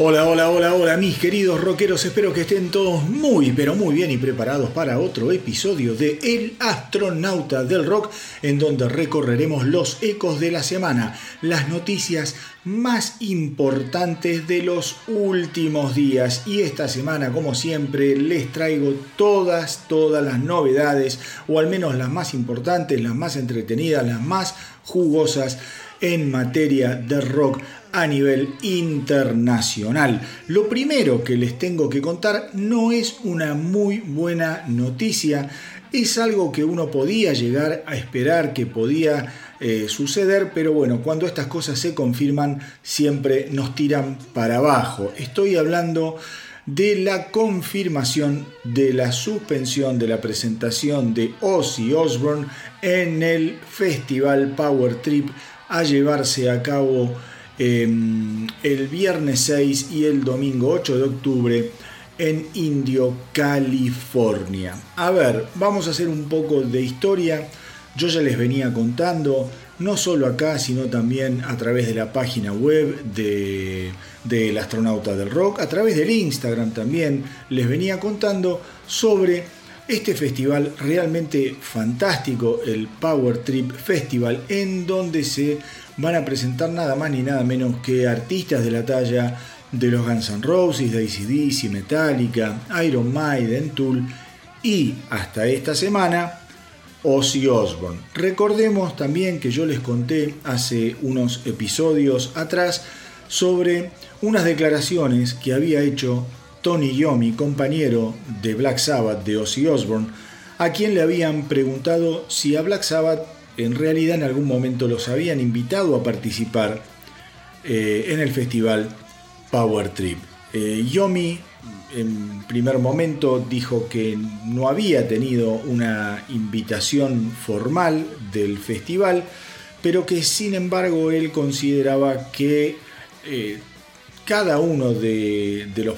Hola, hola, hola, hola, mis queridos rockeros. Espero que estén todos muy, pero muy bien y preparados para otro episodio de El Astronauta del Rock, en donde recorreremos los ecos de la semana, las noticias más importantes de los últimos días. Y esta semana, como siempre, les traigo todas, todas las novedades, o al menos las más importantes, las más entretenidas, las más jugosas en materia de rock a nivel internacional. Lo primero que les tengo que contar no es una muy buena noticia, es algo que uno podía llegar a esperar que podía eh, suceder, pero bueno, cuando estas cosas se confirman siempre nos tiran para abajo. Estoy hablando de la confirmación de la suspensión de la presentación de Ozzy Osbourne en el Festival Power Trip a llevarse a cabo Em, el viernes 6 y el domingo 8 de octubre en Indio, California. A ver, vamos a hacer un poco de historia. Yo ya les venía contando, no solo acá, sino también a través de la página web de del astronauta del rock, a través del Instagram también les venía contando sobre este festival realmente fantástico, el Power Trip Festival, en donde se van a presentar nada más ni nada menos que artistas de la talla de los Guns N' Roses, de ACDC, Metallica, Iron Maiden, Tool y hasta esta semana Ozzy Osbourne. Recordemos también que yo les conté hace unos episodios atrás sobre unas declaraciones que había hecho Tony Yomi, compañero de Black Sabbath de Ozzy Osbourne, a quien le habían preguntado si a Black Sabbath en realidad en algún momento los habían invitado a participar eh, en el festival Power Trip. Eh, Yomi en primer momento dijo que no había tenido una invitación formal del festival, pero que sin embargo él consideraba que eh, cada uno de, los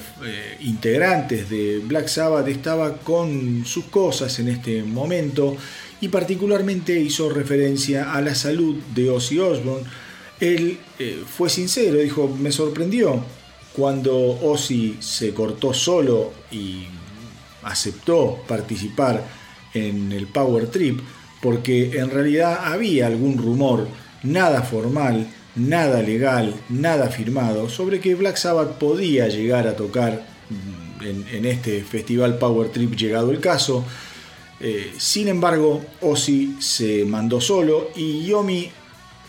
integrantes de Black Sabbath estaba con sus cosas en este momento y particularmente hizo referencia a la salud de Ozzy Osbourne. Él eh, fue sincero, dijo, me sorprendió cuando Ozzy se cortó solo y aceptó participar en el Power Trip, porque en realidad había algún rumor, nada formal, nada legal, nada firmado, sobre que Black Sabbath podía llegar a tocar en, en este festival Power Trip llegado el caso. Eh, sin embargo, Ozzy se mandó solo y Yomi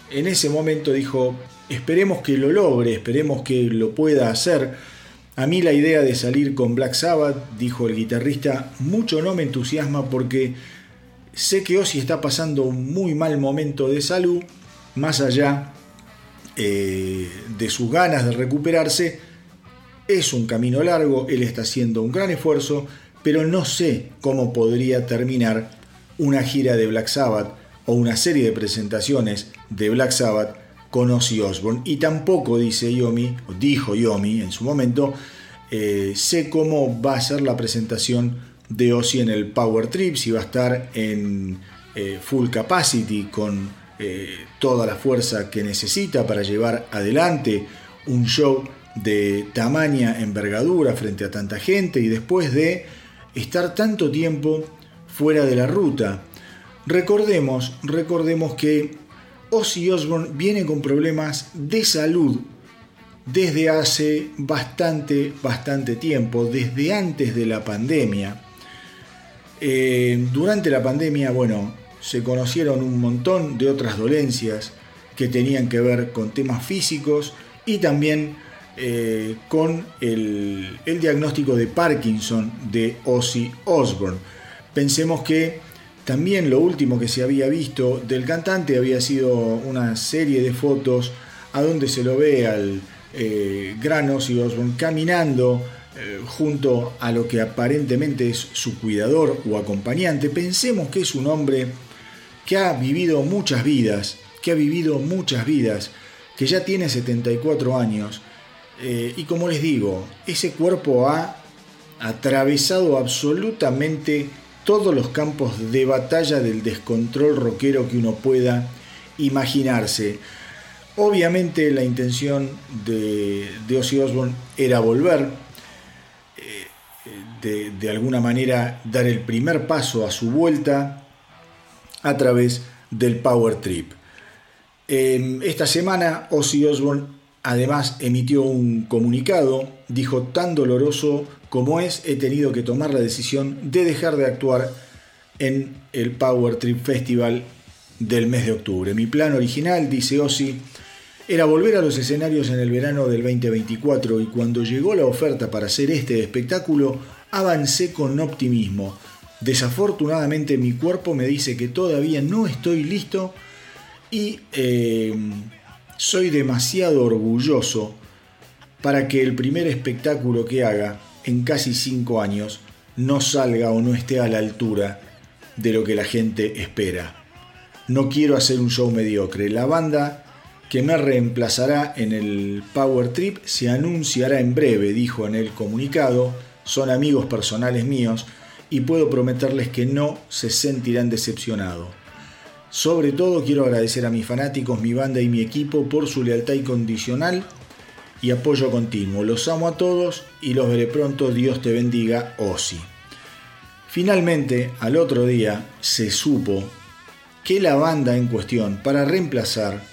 en ese momento dijo, esperemos que lo logre, esperemos que lo pueda hacer. A mí la idea de salir con Black Sabbath, dijo el guitarrista, mucho no me entusiasma porque sé que Ozzy está pasando un muy mal momento de salud, más allá eh, de sus ganas de recuperarse. Es un camino largo, él está haciendo un gran esfuerzo, pero no sé cómo podría terminar una gira de Black Sabbath o una serie de presentaciones de Black Sabbath con Ozzy Osbourne. Y tampoco, dice Yomi, o dijo Yomi en su momento, eh, sé cómo va a ser la presentación de Ozzy en el Power Trip, si va a estar en eh, full capacity con toda la fuerza que necesita para llevar adelante un show de tamaña envergadura frente a tanta gente y después de estar tanto tiempo fuera de la ruta. Recordemos, recordemos que Ozzy Osbourne viene con problemas de salud desde hace bastante, bastante tiempo, desde antes de la pandemia. Eh, durante la pandemia, bueno, se conocieron un montón de otras dolencias que tenían que ver con temas físicos y también eh, con el, diagnóstico de Parkinson de Ozzy Osbourne. Pensemos que también lo último que se había visto del cantante había sido una serie de fotos a donde se lo ve al eh, gran Ozzy Osbourne caminando eh, junto a lo que aparentemente es su cuidador o acompañante. Pensemos que es un hombre que ha vivido muchas vidas, que ha vivido muchas vidas, que ya tiene 74 años eh, y como les digo, ese cuerpo ha atravesado absolutamente todos los campos de batalla del descontrol rockero que uno pueda imaginarse. Obviamente la intención de, de Ozzy Osbourne era volver, eh, de, alguna manera dar el primer paso a su vuelta a través del Power Trip. esta semana Ozzy Osbourne Además, emitió un comunicado, dijo, tan doloroso como es, he tenido que tomar la decisión de dejar de actuar en el Power Trip Festival del mes de octubre. Mi plan original, dice Ozzy, era volver a los escenarios en el verano del 2024 y cuando llegó la oferta para hacer este espectáculo, avancé con optimismo. Desafortunadamente mi cuerpo me dice que todavía no estoy listo y... Eh, soy demasiado orgulloso para que el primer espectáculo que haga en casi cinco años no salga o no esté a la altura de lo que la gente espera. No quiero hacer un show mediocre. La banda que me reemplazará en el Power Trip se anunciará en breve, dijo en el comunicado. Son amigos personales míos y puedo prometerles que no se sentirán decepcionados. Sobre todo quiero agradecer a mis fanáticos, mi banda y mi equipo por su lealtad incondicional y apoyo continuo. Los amo a todos y los veré pronto. Dios te bendiga, Ozzy. Finalmente, al otro día, se supo que la banda en cuestión para reemplazar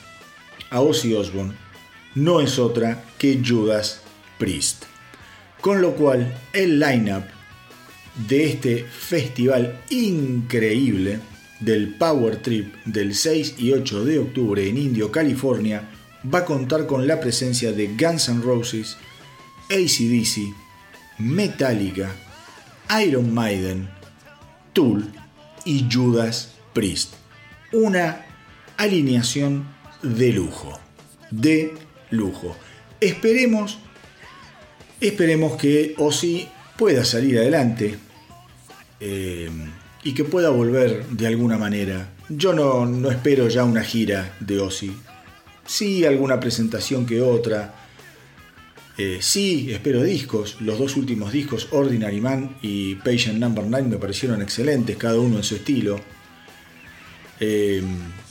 a Ozzy Osbourne no es otra que Judas Priest. Con lo cual, el line-up de este festival increíble del Power Trip del 6 y 8 de octubre en Indio, California, va a contar con la presencia de Guns N' Roses, ACDC, Metallica, Iron Maiden, Tool y Judas Priest. Una alineación de lujo, de lujo. Esperemos, esperemos que Ozzy pueda salir adelante. Eh, y que pueda volver de alguna manera. Yo no, no espero ya una gira de Ozzy. Sí, alguna presentación que otra. Eh, sí, espero discos. Los dos últimos discos, Ordinary Man y Patient Number 9, me parecieron excelentes, cada uno en su estilo. Eh,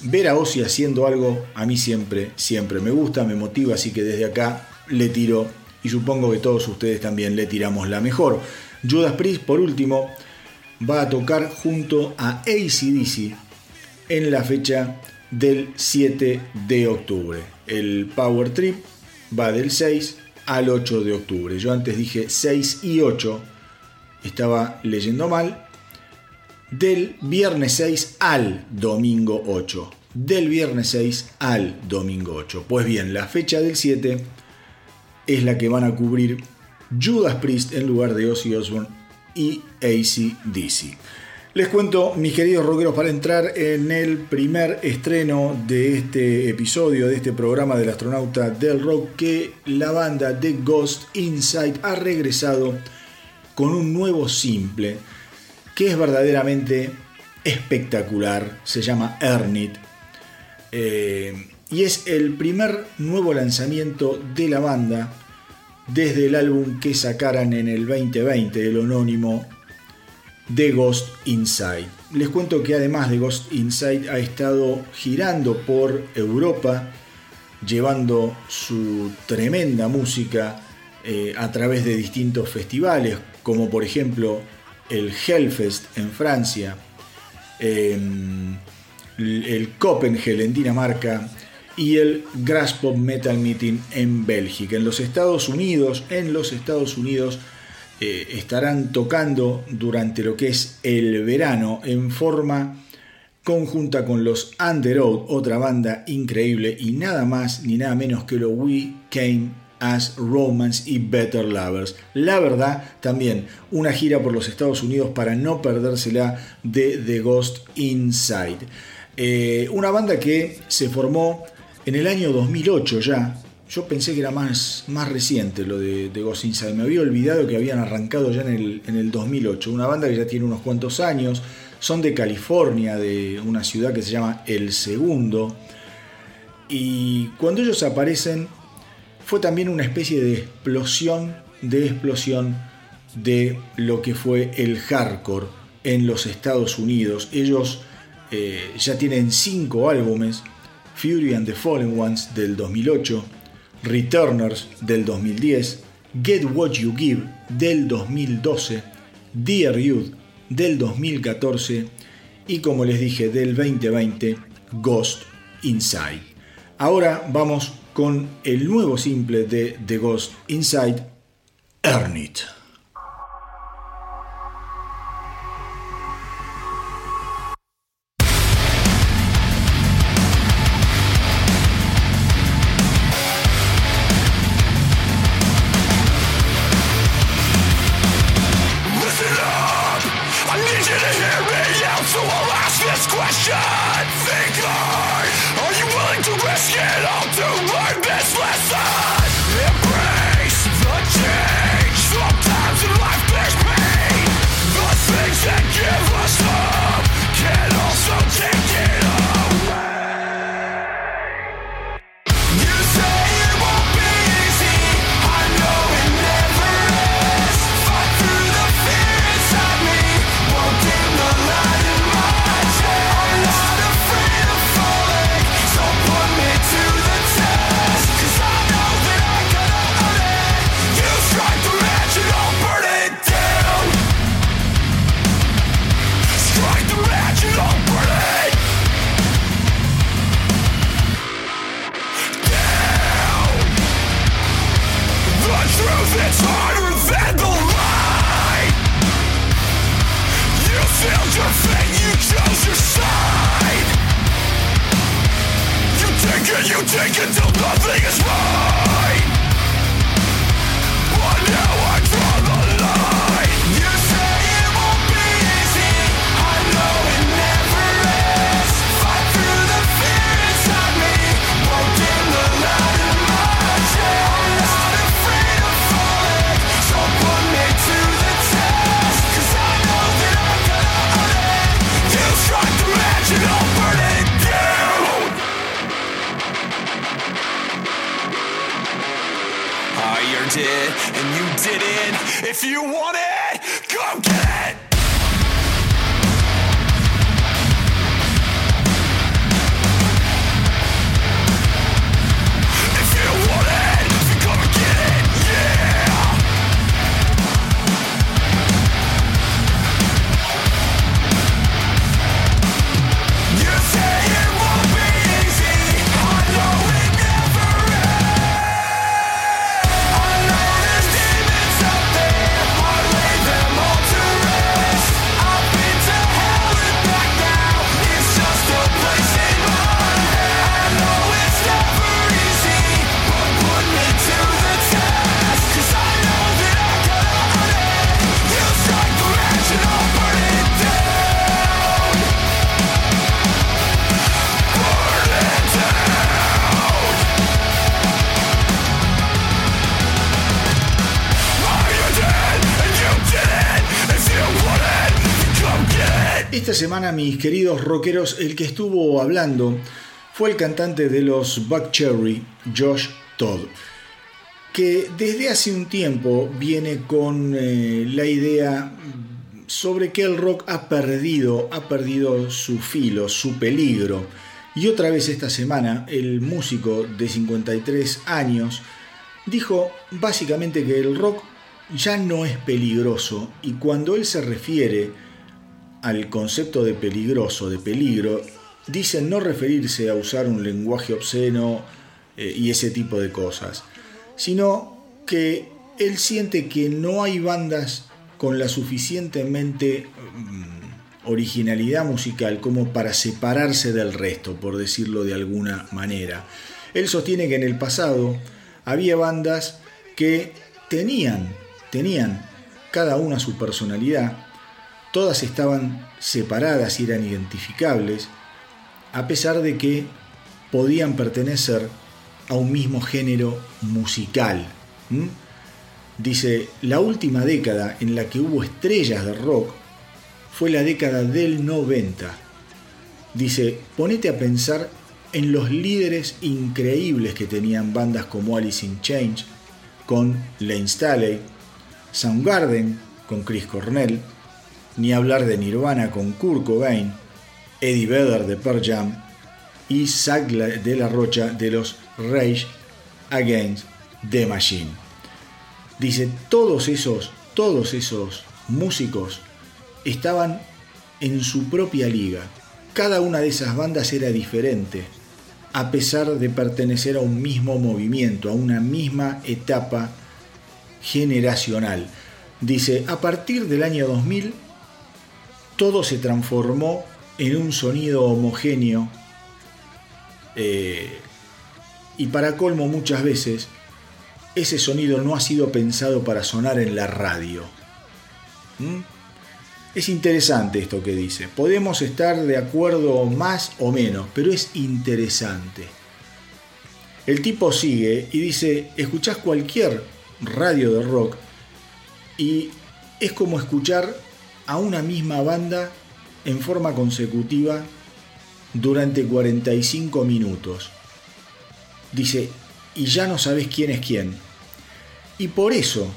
ver a Ozzy haciendo algo a mí siempre, siempre me gusta, me motiva, así que desde acá le tiro y supongo que todos ustedes también le tiramos la mejor. Judas Priest, por último, va a tocar junto a ACDC en la fecha del 7 de octubre. El Power Trip va del 6 al 8 de octubre. Yo antes dije 6 y 8, estaba leyendo mal. Del viernes 6 al domingo 8. Del viernes 6 al domingo 8. Pues bien, la fecha del 7 es la que van a cubrir Judas Priest en lugar de Ozzy Osbourne y ACDC. Les cuento, mis queridos rockeros, para entrar en el primer estreno de este episodio, de este programa del astronauta del rock, que la banda The Ghost Inside ha regresado con un nuevo simple que es verdaderamente espectacular. Se llama Ernit. Eh, y es el primer nuevo lanzamiento de la banda desde el álbum que sacaran en el 2020, el anónimo The Ghost Inside. Les cuento que además de Ghost Inside ha estado girando por Europa, llevando su tremenda música eh, a través de distintos festivales, como por ejemplo el Hellfest en Francia, el Copenhagen en Dinamarca, y el Graspop Metal Meeting en Bélgica. En los Estados Unidos, en los Estados Unidos eh, estarán tocando durante lo que es el verano en forma conjunta con los Underoath, otra banda increíble y nada más ni nada menos que lo We Came as Romance y Better Lovers. La verdad, también una gira por los Estados Unidos para no perdérsela de The Ghost Inside. Eh, una banda que se formó en el año 2008 ya. Yo pensé que era más, más reciente lo de, The Ghost Inside. Me había olvidado que habían arrancado ya en el, en el 2008. Una banda que ya tiene unos cuantos años. Son de California, de una ciudad que se llama El Segundo. Y cuando ellos aparecen fue también una especie de explosión, de explosión de lo que fue el hardcore en los Estados Unidos. Ellos eh, ya tienen cinco álbumes, Fury and the Fallen Ones del 2008, Returners del 2010, Get What You Give del 2012, Dear Youth del 2014 y como les dije del 2020, Ghost Inside. Ahora vamos con el nuevo simple de The Ghost Inside, Earn It. Mis queridos rockeros, el que estuvo hablando fue el cantante de los Buck Cherry, Josh Todd, que desde hace un tiempo viene con eh, la idea sobre que el rock ha perdido, ha perdido su filo, su peligro. Y otra vez esta semana, el músico de 53 años dijo básicamente que el rock ya no es peligroso y cuando él se refiere al concepto de peligroso, de peligro, dicen no referirse a usar un lenguaje obsceno eh, y ese tipo de cosas, sino que él siente que no hay bandas con la suficientemente mm, originalidad musical como para separarse del resto, por decirlo de alguna manera. Él sostiene que en el pasado había bandas que tenían, tenían cada una su personalidad, todas estaban separadas y eran identificables, a pesar de que podían pertenecer a un mismo género musical. Dice, la última década en la que hubo estrellas de rock fue la década del 90. Dice, ponete a pensar en los líderes increíbles que tenían bandas como Alice in Change, con Lane Staley, Soundgarden, con Chris Cornell, ni hablar de Nirvana con Kurt Cobain, Eddie Vedder de Pearl Jam y Zach de la Rocha de los Rage Against the Machine. Dice, todos esos, todos esos músicos estaban en su propia liga. Cada una de esas bandas era diferente, a pesar de pertenecer a un mismo movimiento, a una misma etapa generacional. Dice, a partir del año 2000, todo se transformó en un sonido homogéneo eh, y para colmo muchas veces ese sonido no ha sido pensado para sonar en la radio. ¿Mm? Es interesante esto que dice. Podemos estar de acuerdo más o menos, pero es interesante. El tipo sigue y dice, escuchás cualquier radio de rock y es como escuchar a una misma banda en forma consecutiva durante 45 minutos. Dice, y ya no sabes quién es quién. Y por eso,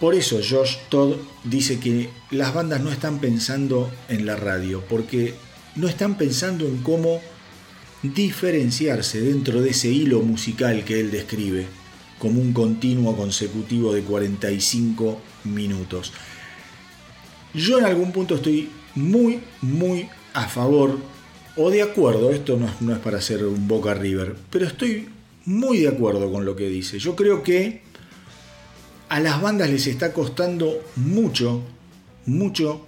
por eso Josh Todd dice que las bandas no están pensando en la radio, porque no están pensando en cómo diferenciarse dentro de ese hilo musical que él describe como un continuo consecutivo de 45 minutos. Yo en algún punto estoy muy, muy a favor o de acuerdo, esto no, es para hacer un Boca River, pero estoy muy de acuerdo con lo que dice. Yo creo que a las bandas les está costando mucho, mucho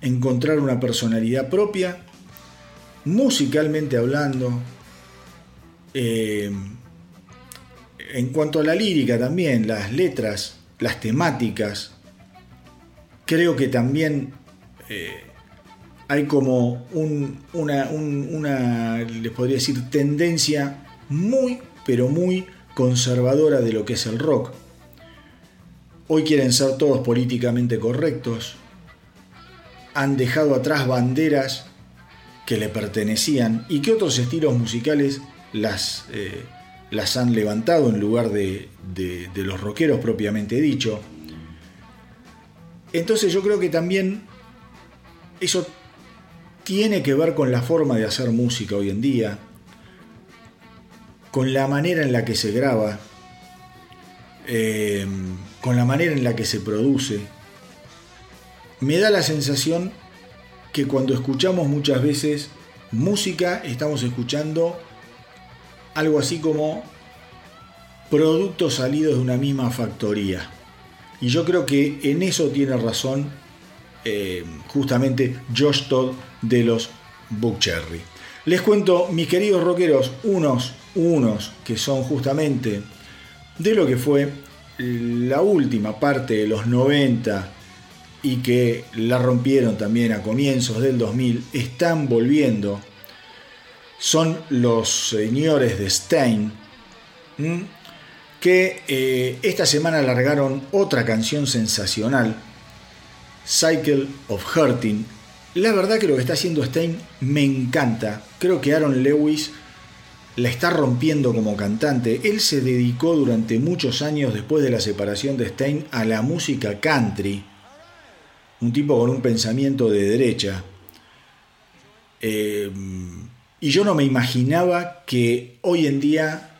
encontrar una personalidad propia, musicalmente hablando, eh, en cuanto a la lírica también, las letras, las temáticas, creo que también eh, hay como una, les podría decir, tendencia muy, pero muy conservadora de lo que es el rock. Hoy quieren ser todos políticamente correctos, han dejado atrás banderas que le pertenecían y que otros estilos musicales las, eh, han levantado en lugar de, de los rockeros propiamente dicho. Entonces yo creo que también eso tiene que ver con la forma de hacer música hoy en día, con la manera en la que se graba, em, con la manera en la que se produce. Me da la sensación que cuando escuchamos muchas veces música estamos escuchando algo así como productos salidos de una misma factoría. Y yo creo que en eso tiene razón eh, justamente Josh Todd de los Cherry. Les cuento, mis queridos rockeros, unos, unos que son justamente de lo que fue la última parte de los 90 y que la rompieron también a comienzos del 2000, están volviendo. Son los señores de Stein, que eh, esta semana largaron otra canción sensacional, Cycle of Hurting. La verdad que lo que está haciendo Stein me encanta. Creo que Aaron Lewis la está rompiendo como cantante. Él se dedicó durante muchos años después de la separación de Stein a la música country. Un tipo con un pensamiento de derecha. Eh, y yo no me imaginaba que hoy en día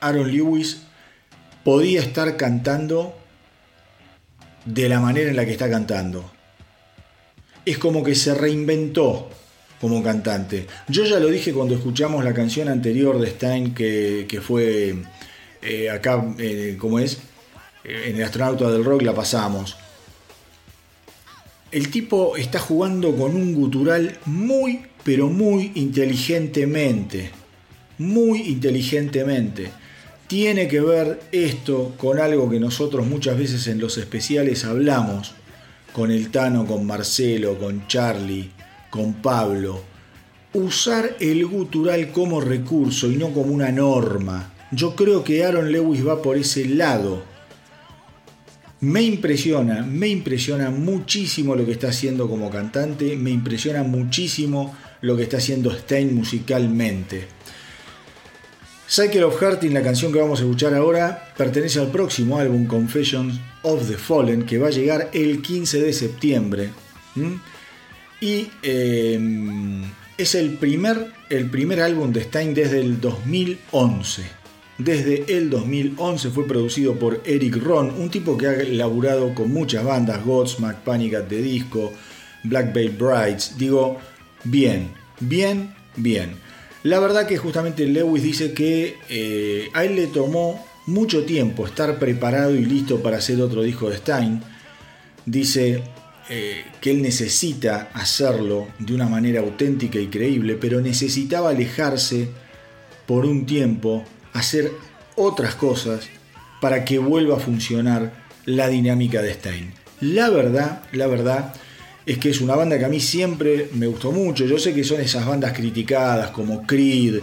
Aaron Lewis podía estar cantando de la manera en la que está cantando. Es como que se reinventó como cantante. Yo ya lo dije cuando escuchamos la canción anterior de Stein que, fue eh, acá, eh, como es, en el astronauta del rock la pasamos. el tipo está jugando con un gutural muy, pero muy inteligentemente. Muy inteligentemente. Tiene que ver esto con algo que nosotros muchas veces en los especiales hablamos, con el Tano, con Marcelo, con Charlie, con Pablo. Usar el gutural como recurso y no como una norma. Yo creo que Aaron Lewis va por ese lado me impresiona, me impresiona muchísimo lo que está haciendo como cantante, me impresiona muchísimo lo que está haciendo Stein musicalmente. Cycle of Hearting, la canción que vamos a escuchar ahora, pertenece al próximo álbum Confessions of the Fallen, que va a llegar el 15 de septiembre. Y em, es el primer, el primer álbum de Stein desde el 2011 desde el 2011 fue producido por Eric Ron, un tipo que ha laburado con muchas bandas, Godsmack, Panic at the Disco, Black Veil Brides. Digo, bien, bien, bien. La verdad que justamente Lewis dice que eh, a él le tomó mucho tiempo estar preparado y listo para hacer otro disco de Stein. Dice eh, que él necesita hacerlo de una manera auténtica y creíble, pero necesitaba alejarse por un tiempo hacer otras cosas para que vuelva a funcionar la dinámica de Stein. La verdad, la verdad es que es una banda que a mí siempre me gustó mucho. Yo sé que son esas bandas criticadas como Creed,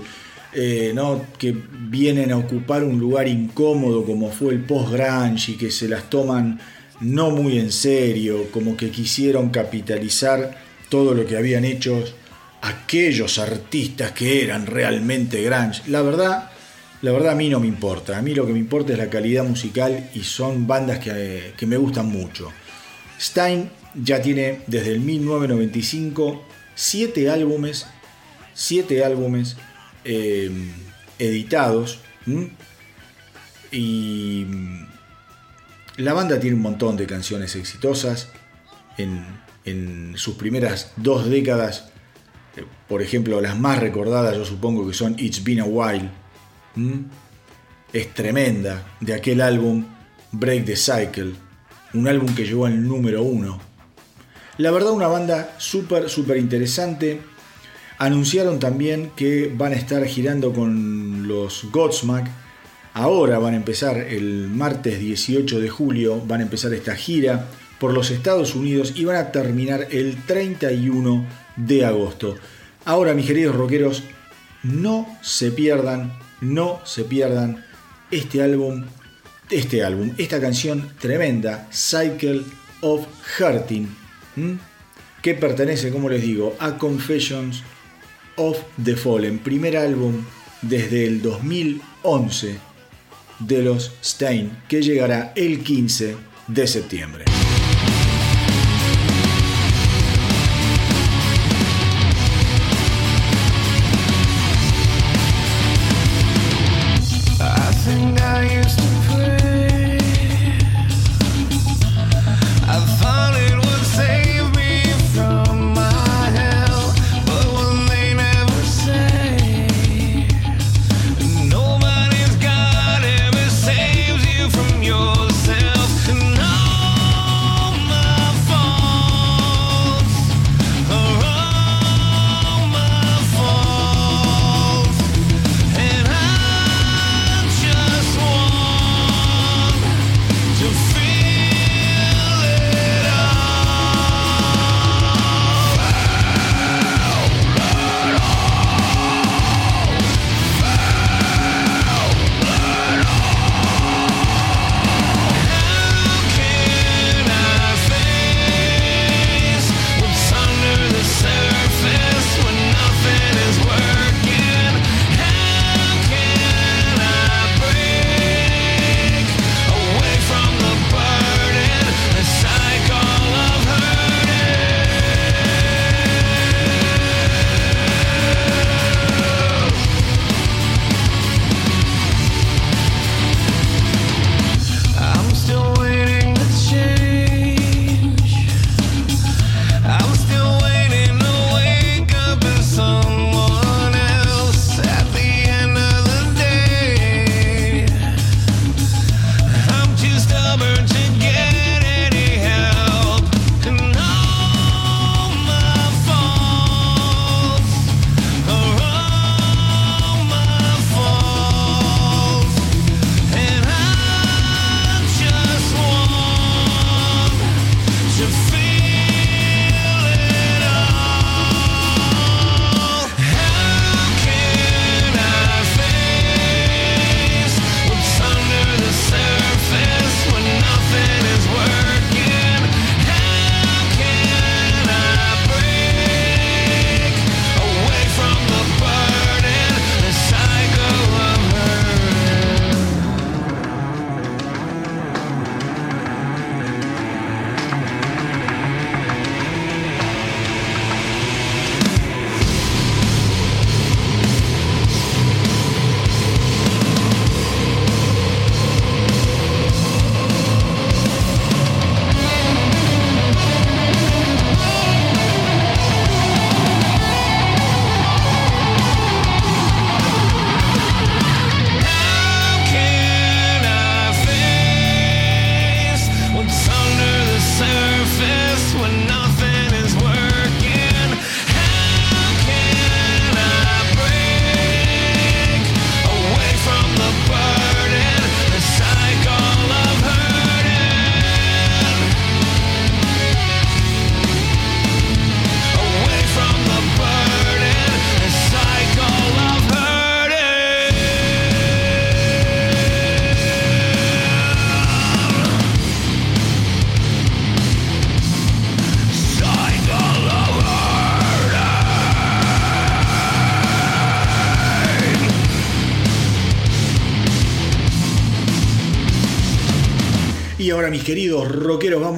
eh, ¿no? que vienen a ocupar un lugar incómodo como fue el post-grunge y que se las toman no muy en serio, como que quisieron capitalizar todo lo que habían hecho aquellos artistas que eran realmente grunge. La verdad, la verdad a mí no me importa, a mí lo que me importa es la calidad musical y son bandas que, me gustan mucho. Stein ya tiene desde el 1995 siete álbumes, siete álbumes eh, editados y la banda tiene un montón de canciones exitosas en, en sus primeras dos décadas. Eh, por ejemplo, las más recordadas yo supongo que son It's Been a While, es tremenda de aquel álbum Break the Cycle, un álbum que llegó al número uno. La verdad una banda súper, súper interesante. Anunciaron también que van a estar girando con los Godsmack. Ahora van a empezar el martes 18 de julio, van a empezar esta gira por los Estados Unidos y van a terminar el 31 de agosto. Ahora, mis queridos rockeros, no se pierdan no se pierdan este álbum, este álbum, esta canción tremenda, Cycle of Hurting, que pertenece, como les digo, a Confessions of the Fallen, primer álbum desde el 2011 de los Stein, que llegará el 15 de septiembre.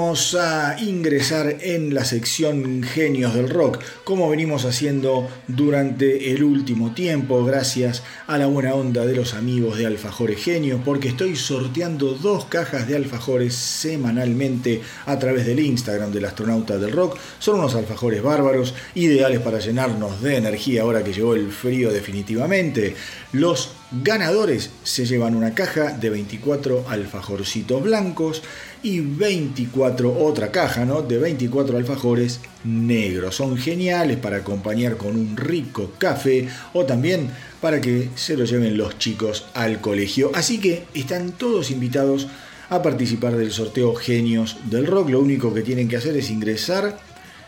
A ingresar en la sección Genios del Rock, como venimos haciendo durante el último tiempo, gracias a la buena onda de los amigos de Alfajores Genios, porque estoy sorteando dos cajas de alfajores semanalmente a través del Instagram del astronauta del rock. Son unos alfajores bárbaros, ideales para llenarnos de energía ahora que llegó el frío definitivamente. Los ganadores se llevan una caja de 24 alfajorcitos blancos y 24 otra caja, ¿no? De 24 alfajores negros. Son geniales para acompañar con un rico café o también para que se lo lleven los chicos al colegio. Así que están todos invitados a participar del sorteo Genios del Rock. Lo único que tienen que hacer es ingresar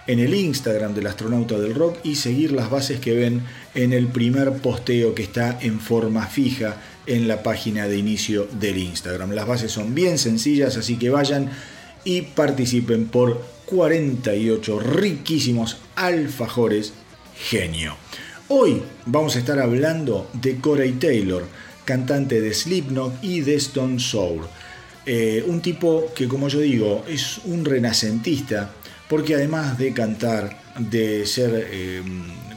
en el Instagram del astronauta del rock y seguir las bases que ven en el primer posteo que está en forma fija en la página de inicio del Instagram. Las bases son bien sencillas, así que vayan y participen por 48 riquísimos alfajores genio. Hoy vamos a estar hablando de Corey Taylor, cantante de Slipknot y de Stone Sour. Eh, un tipo que, como yo digo, es un renacentista porque además de cantar, de ser, eh,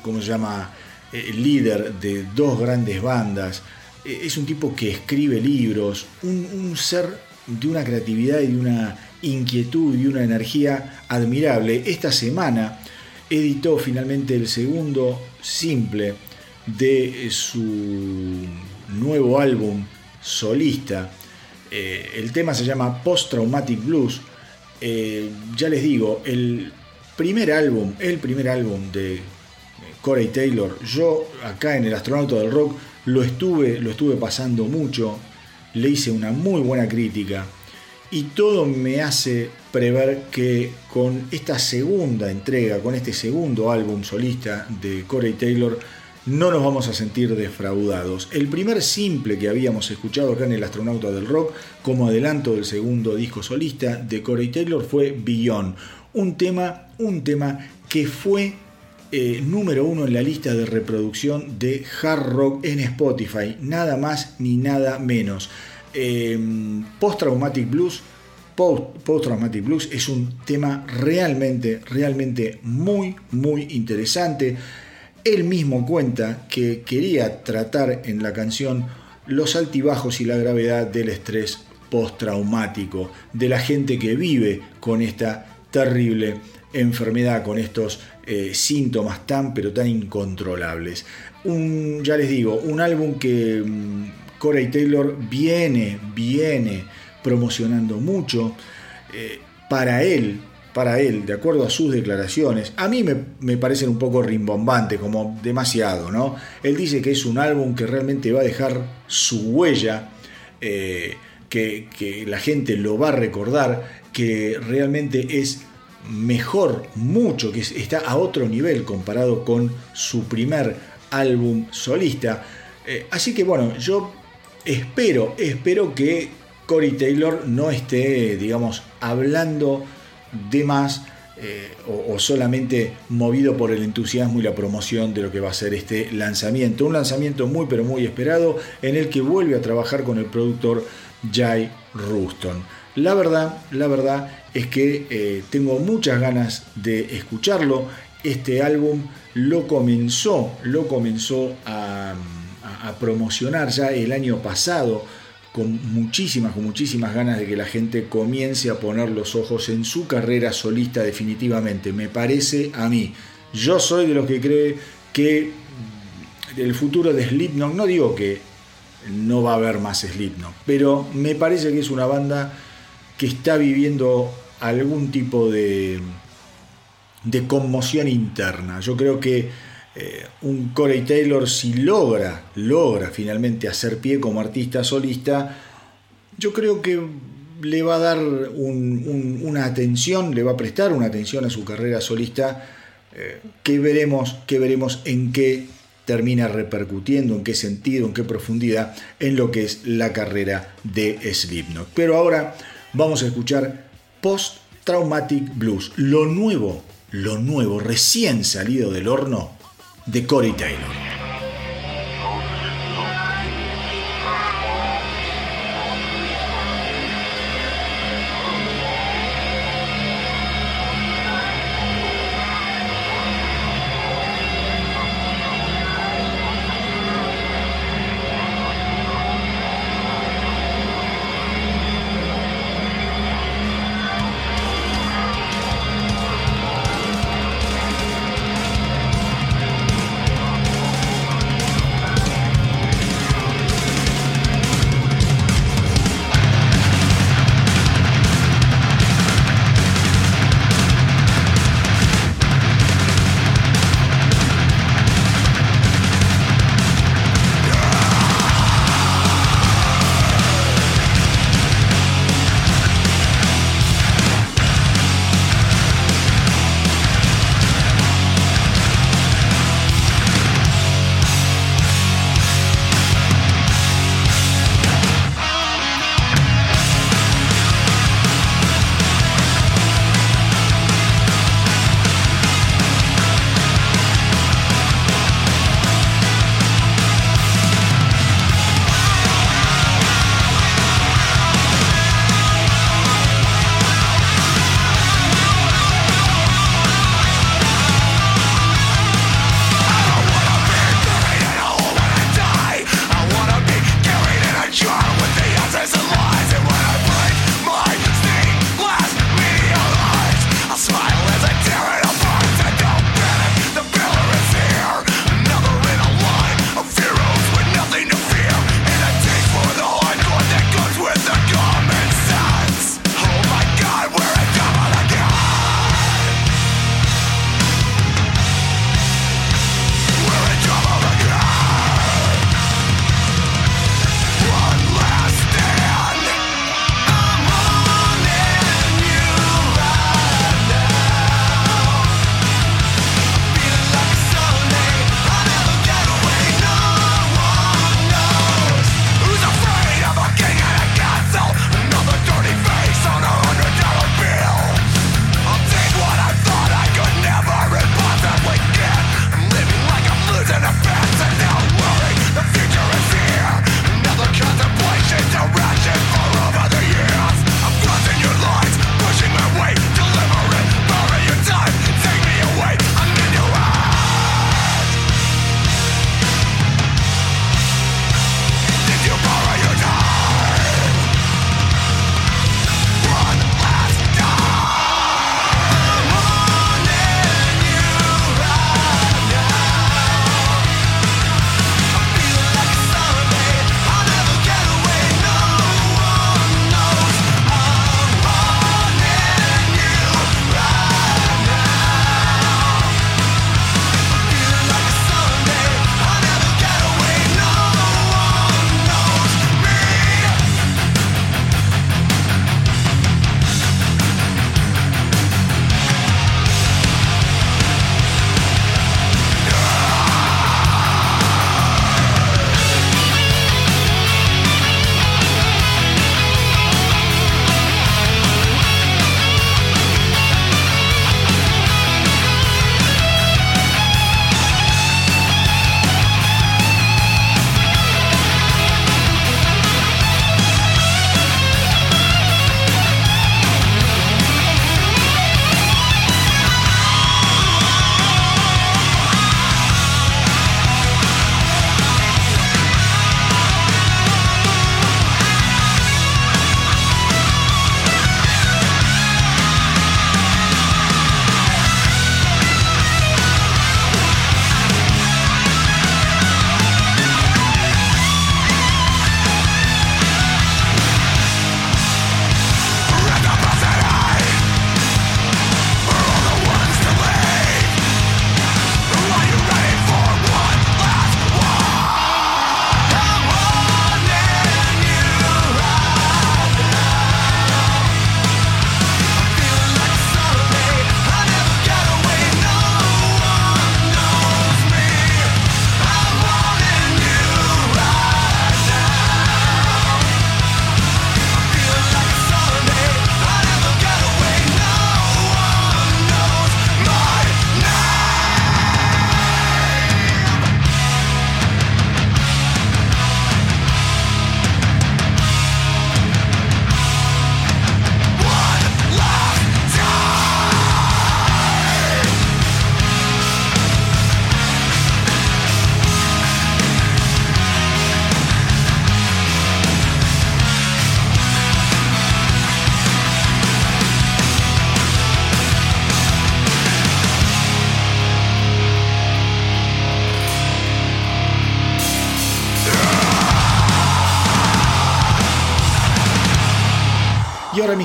¿cómo se llama?, eh, líder de dos grandes bandas, es un tipo que escribe libros, un, ser de una creatividad y de una inquietud y una energía admirable. Esta semana editó finalmente el segundo simple de su nuevo álbum solista. el tema se llama Post Traumatic Blues eh, ya les digo, el primer álbum, el primer álbum de Corey Taylor, yo acá en el Astronauta del Rock lo estuve, lo estuve pasando mucho, le hice una muy buena crítica y todo me hace prever que con esta segunda entrega, con este segundo álbum solista de Corey Taylor, no nos vamos a sentir defraudados. El primer simple que habíamos escuchado acá en El Astronauta del Rock, como adelanto del segundo disco solista de Corey Taylor, fue Beyond. Un tema, un tema que fue eh, número uno en la lista de reproducción de hard rock en Spotify. Nada más ni nada menos. Eh, Post Traumatic Blues. Blues es un tema realmente, realmente muy, muy interesante. Él mismo cuenta que quería tratar en la canción los altibajos y la gravedad del estrés postraumático, de la gente que vive con esta terrible enfermedad, con estos eh, síntomas tan pero tan incontrolables. Un, ya les digo, un álbum que um, Corey Taylor viene, viene promocionando mucho. Eh, para él, para él, de acuerdo a sus declaraciones, a mí me, parecen un poco rimbombantes, como demasiado, ¿no? Él dice que es un álbum que realmente va a dejar su huella, eh, que, que la gente lo va a recordar, que realmente es mejor mucho, que está a otro nivel comparado con su primer álbum solista. Eh, así que bueno, yo espero, espero que Corey Taylor no esté, digamos, hablando de más eh, o, solamente movido por el entusiasmo y la promoción de lo que va a ser este lanzamiento. Un lanzamiento muy pero muy esperado en el que vuelve a trabajar con el productor Jay Ruston. La verdad, la verdad es que eh, tengo muchas ganas de escucharlo. Este álbum lo comenzó, lo comenzó a promocionar ya el año pasado con muchísimas, con muchísimas ganas de que la gente comience a poner los ojos en su carrera solista definitivamente. Me parece a mí. Yo soy de los que cree que el futuro de Slipknot, no digo que no va a haber más Slipknot, pero me parece que es una banda que está viviendo algún tipo de, de conmoción interna. Yo creo que eh, un Corey Taylor si logra, logra finalmente hacer pie como artista solista, yo creo que le va a dar una atención, le va a prestar una atención a su carrera solista eh, que, veremos, que veremos en qué termina repercutiendo, en qué sentido, en qué profundidad en lo que es la carrera de Slipknot. Pero ahora vamos a escuchar Post Traumatic Blues, lo nuevo, lo nuevo, recién salido del horno de Corey Taylor.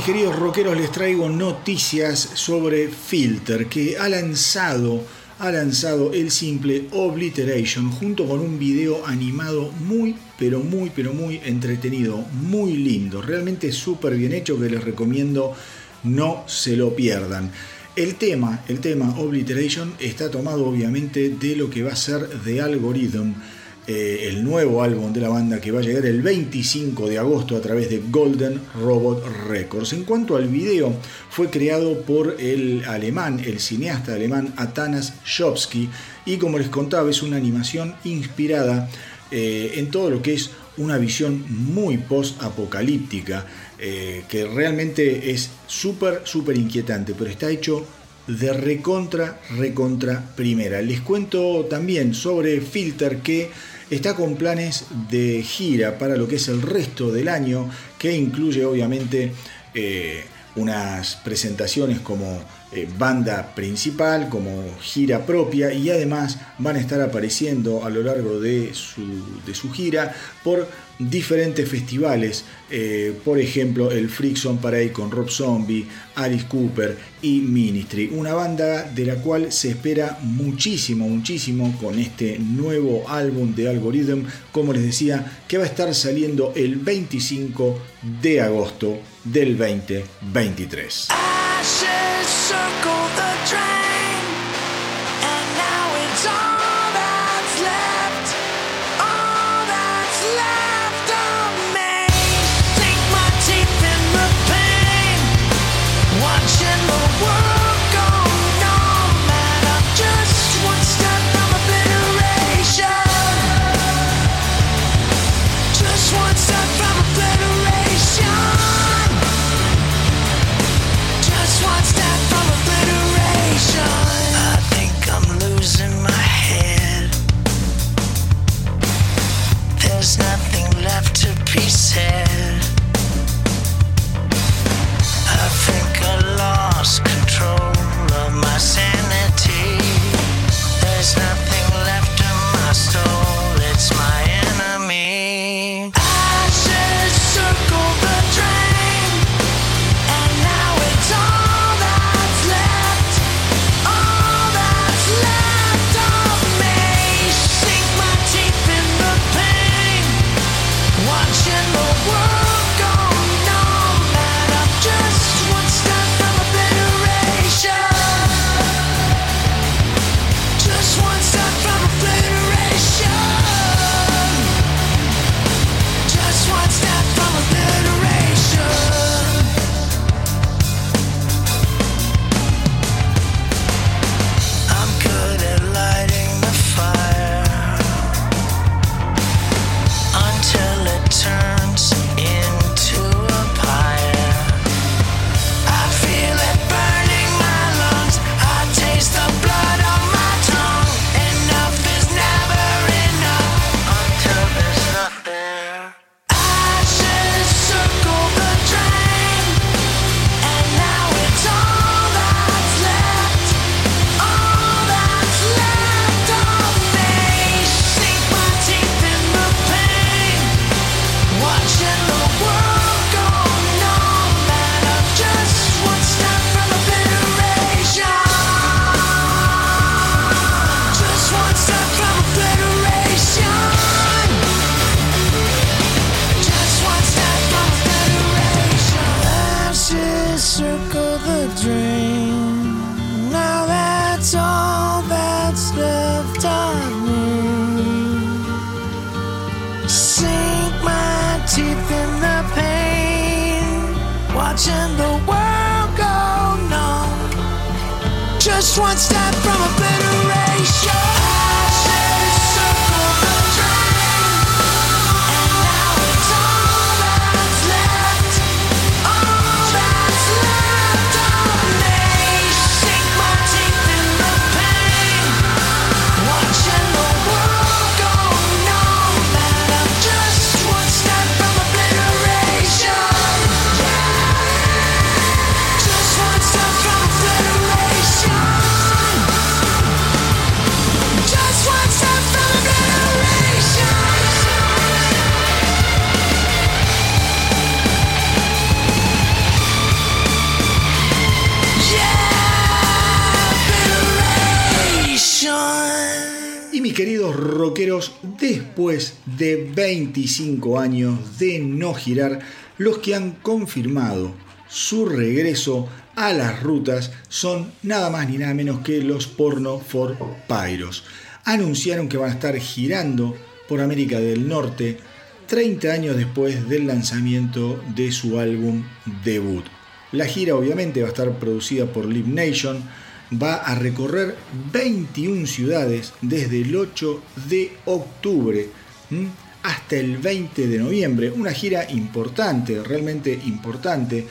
Queridos rockeros les traigo noticias sobre Filter que ha lanzado, ha lanzado el simple Obliteration junto con un video animado muy pero muy pero muy entretenido, muy lindo, realmente súper bien hecho que les recomiendo no se lo pierdan. El tema, el tema Obliteration está tomado obviamente de lo que va a ser The Algorithm eh, el nuevo álbum de la banda que va a llegar el 25 de agosto a través de Golden Robot Records. En cuanto al video, fue creado por el alemán, el cineasta alemán Atanas Shopsky y como les contaba es una animación inspirada eh, en todo lo que es una visión muy post-apocalíptica, eh, que realmente es súper, súper inquietante, pero está hecho de recontra, recontra primera. Les cuento también sobre Filter que está con planes de gira para lo que es el resto del año, que incluye obviamente eh, unas presentaciones como eh, banda principal, como gira propia y además van a estar apareciendo a lo largo de su, de su gira por diferentes festivales, eh, por ejemplo el Frickson Parade con Rob Zombie, Alice Cooper y Ministry, una banda de la cual se espera muchísimo, muchísimo con este nuevo álbum de Algorithm, como les decía, que va a estar saliendo el 25 de agosto del 2023. Después de 25 años de no girar, los que han confirmado su regreso a las rutas son nada más ni nada menos que los Porno for Pyros. Anunciaron que van a estar girando por América del Norte 30 años después del lanzamiento de su álbum debut. La gira obviamente va a estar producida por Live Nation, va a recorrer 21 ciudades desde el 8 de octubre hasta el 20 de noviembre. Una gira importante, realmente importante.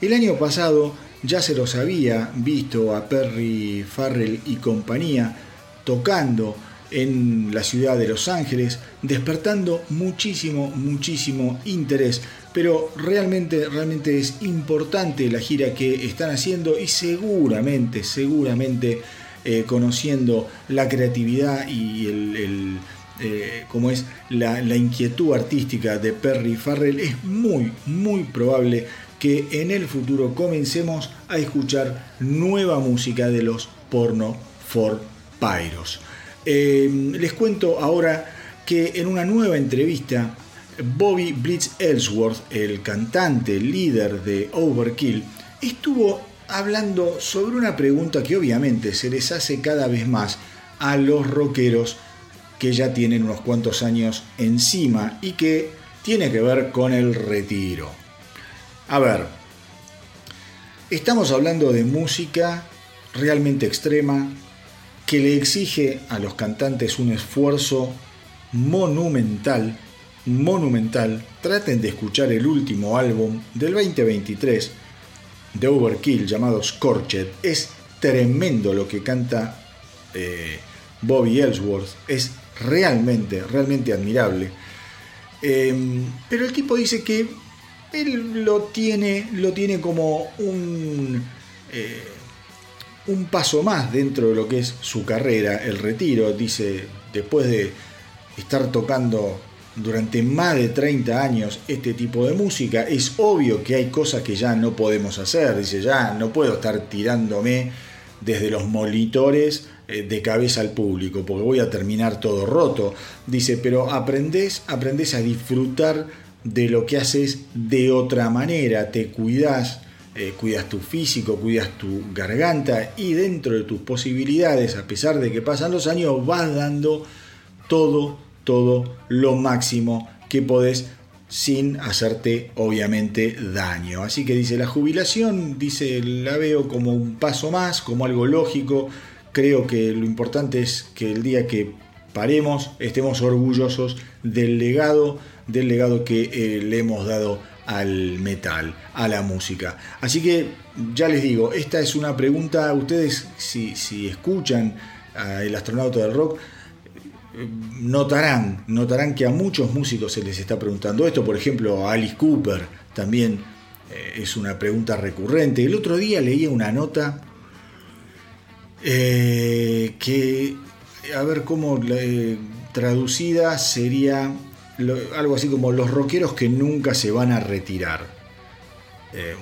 El año pasado ya se los había visto a Perry Farrell y compañía tocando en la ciudad de Los Ángeles, despertando muchísimo, muchísimo interés. Pero realmente, realmente es importante la gira que están haciendo y seguramente, seguramente eh, conociendo la creatividad y el, eh, es la, la, inquietud artística de Perry Farrell, es muy, muy probable que en el futuro comencemos a escuchar nueva música de los Porno for Pyros. Eh, les cuento ahora que en una nueva entrevista, Bobby Blitz Ellsworth, el cantante líder de Overkill, estuvo hablando sobre una pregunta que obviamente se les hace cada vez más a los rockeros que ya tienen unos cuantos años encima y que tiene que ver con el retiro. A ver, estamos hablando de música realmente extrema, que le exige a los cantantes un esfuerzo monumental, monumental. Traten de escuchar el último álbum del 2023 de Overkill llamado Scorched. Es tremendo lo que canta eh, Bobby Ellsworth. Es realmente, realmente admirable. Em, pero el tipo dice que él lo tiene, lo tiene como un... Eh, un paso más dentro de lo que es su carrera, el retiro, dice, después de estar tocando durante más de 30 años este tipo de música, es obvio que hay cosas que ya no podemos hacer, dice, ya no puedo estar tirándome desde los monitores eh, de cabeza al público, porque voy a terminar todo roto, dice, pero aprendes, aprendes a disfrutar de lo que haces de otra manera, te cuidas, eh, cuidas tu físico, cuidas tu garganta y dentro de tus posibilidades, a pesar de que pasan los años, vas dando todo, todo lo máximo que podés sin hacerte obviamente daño. Así que dice la jubilación, dice la veo como un paso más, como algo lógico. Creo que lo importante es que el día que paremos estemos orgullosos del legado, del legado que eh, le hemos dado al metal, a la música. Así que ya les digo, esta es una pregunta, ustedes si, si escuchan a El astronauta del rock, notarán, notarán que a muchos músicos se les está preguntando esto, por ejemplo a Alice Cooper también eh, es una pregunta recurrente. El otro día leía una nota eh, que, a ver cómo eh, traducida sería algo así como los rockeros que nunca se van a retirar.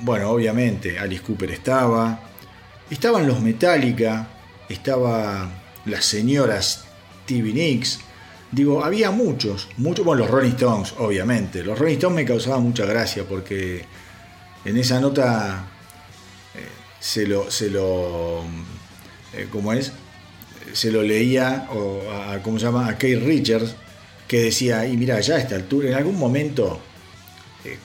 Bueno, obviamente Alice Cooper estaba, estaban los Metallica, estaba las señoras Stevie Nicks, digo, había muchos, muchos, bueno, los Rolling Stones, obviamente. Los Rolling Stones me causaban mucha gracia porque en esa nota eh, se lo, se lo, eh, ¿cómo es? Se lo leía, o a, ¿cómo se llama? A Kate Richards, que decía, y mira, ya a esta altura, en algún momento eh,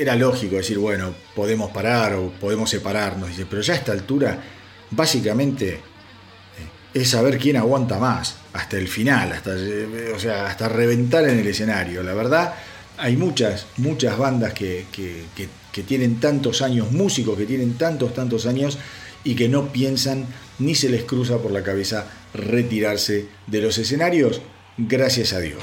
era lógico decir, bueno, podemos parar o podemos separarnos, dice, pero ya a esta altura, básicamente, es saber quién aguanta más hasta el final, hasta, eh, o sea, hasta reventar en el escenario. La verdad, hay muchas, muchas bandas que, que, que tienen tantos años, músicos que tienen tantos, tantos años y que no piensan ni se les cruza por la cabeza retirarse de los escenarios gracias a Dios.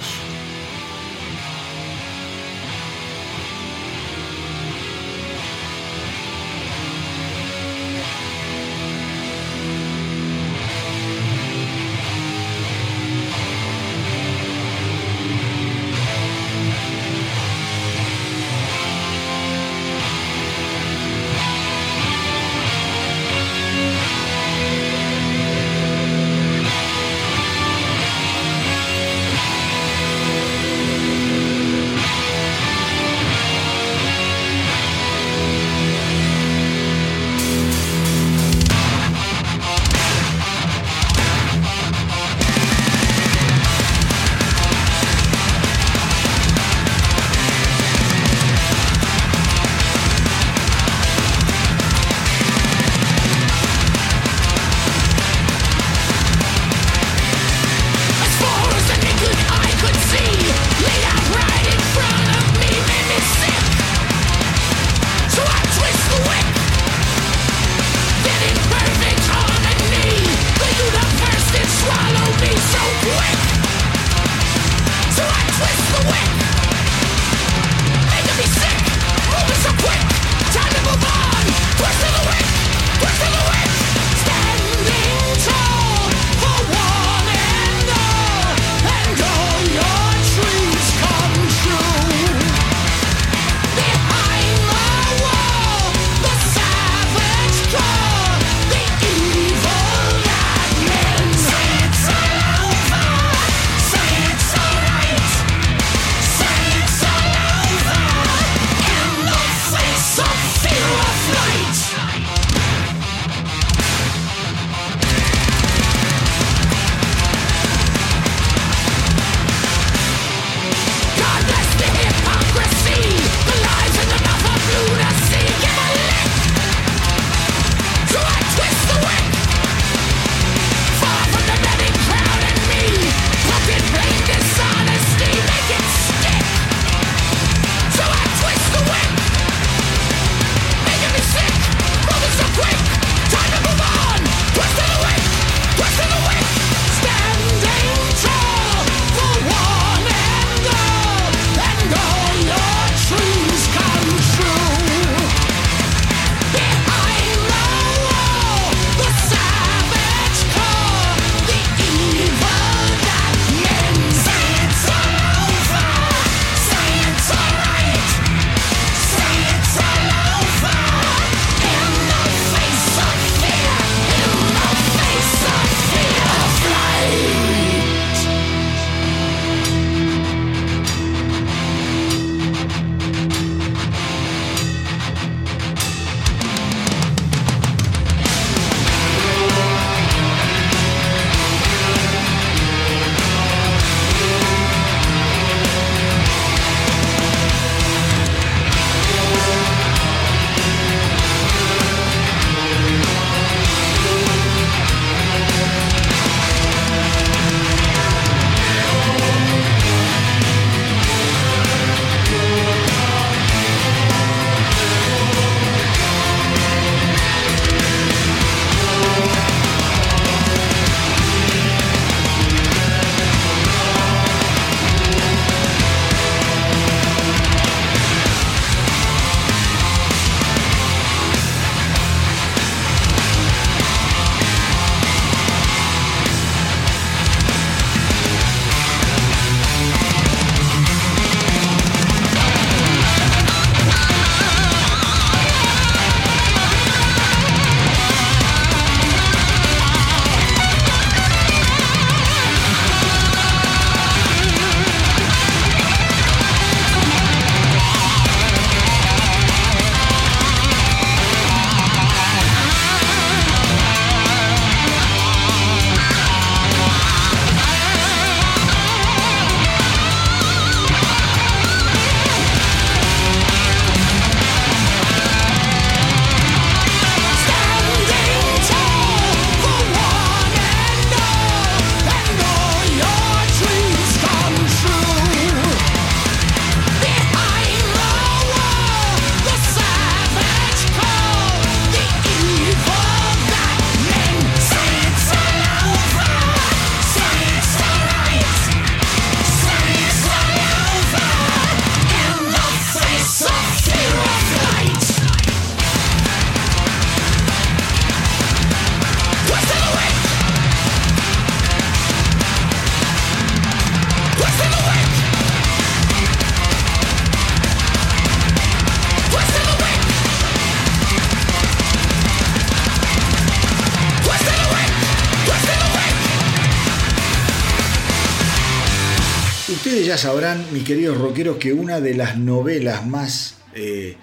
Mis queridos rockeros, que una de las novelas más eh,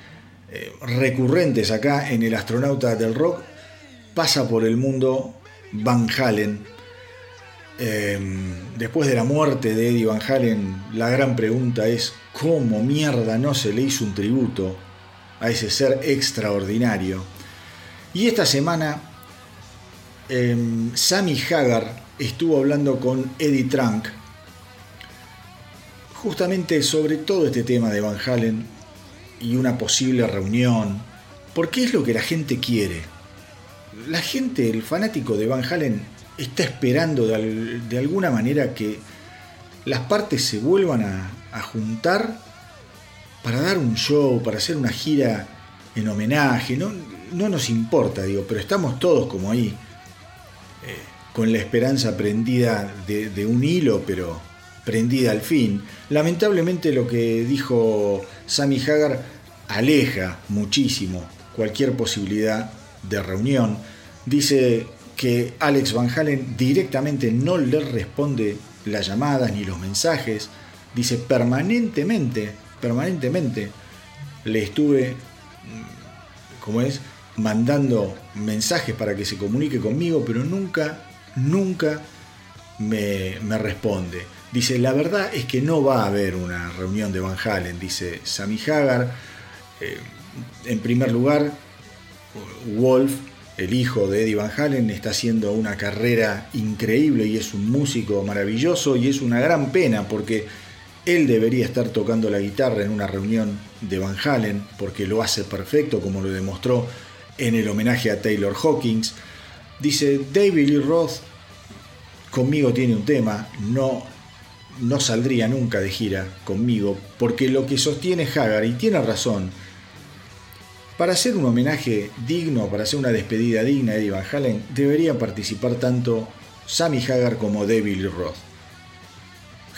eh, recurrentes acá en El astronauta del rock pasa por el mundo Van Halen. Em, después de la muerte de Eddie Van Halen, la gran pregunta es cómo mierda no se le hizo un tributo a ese ser extraordinario. Y esta semana em, Sammy Hagar estuvo hablando con Eddie Trunk justamente sobre todo este tema de Van Halen y una posible reunión, porque es lo que la gente quiere. La gente, el fanático de Van Halen, está esperando de, alguna manera que las partes se vuelvan a, juntar para dar un show, para hacer una gira en homenaje. No, no nos importa, digo, pero estamos todos como ahí, eh, con la esperanza prendida de un hilo, pero prendida al fin. Lamentablemente lo que dijo Sammy Hagar aleja muchísimo cualquier posibilidad de reunión. Dice que Alex Van Halen directamente no le responde las llamadas ni los mensajes. Dice permanentemente, permanentemente le estuve, como es, mandando mensajes para que se comunique conmigo, pero nunca, nunca me responde. Dice, la verdad es que no va a haber una reunión de Van Halen, dice Sammy Hagar. Eh, en primer lugar, Wolf, el hijo de Eddie Van Halen, está haciendo una carrera increíble y es un músico maravilloso y es una gran pena porque él debería estar tocando la guitarra en una reunión de Van Halen porque lo hace perfecto como lo demostró en el homenaje a Taylor Hawkins. Dice, David Lee Roth conmigo tiene un tema, no no saldría nunca de gira conmigo, porque lo que sostiene Hagar, y tiene razón, para hacer un homenaje digno, para hacer una despedida digna de Van Halen, deberían participar tanto Sammy Hagar como David Lee Roth.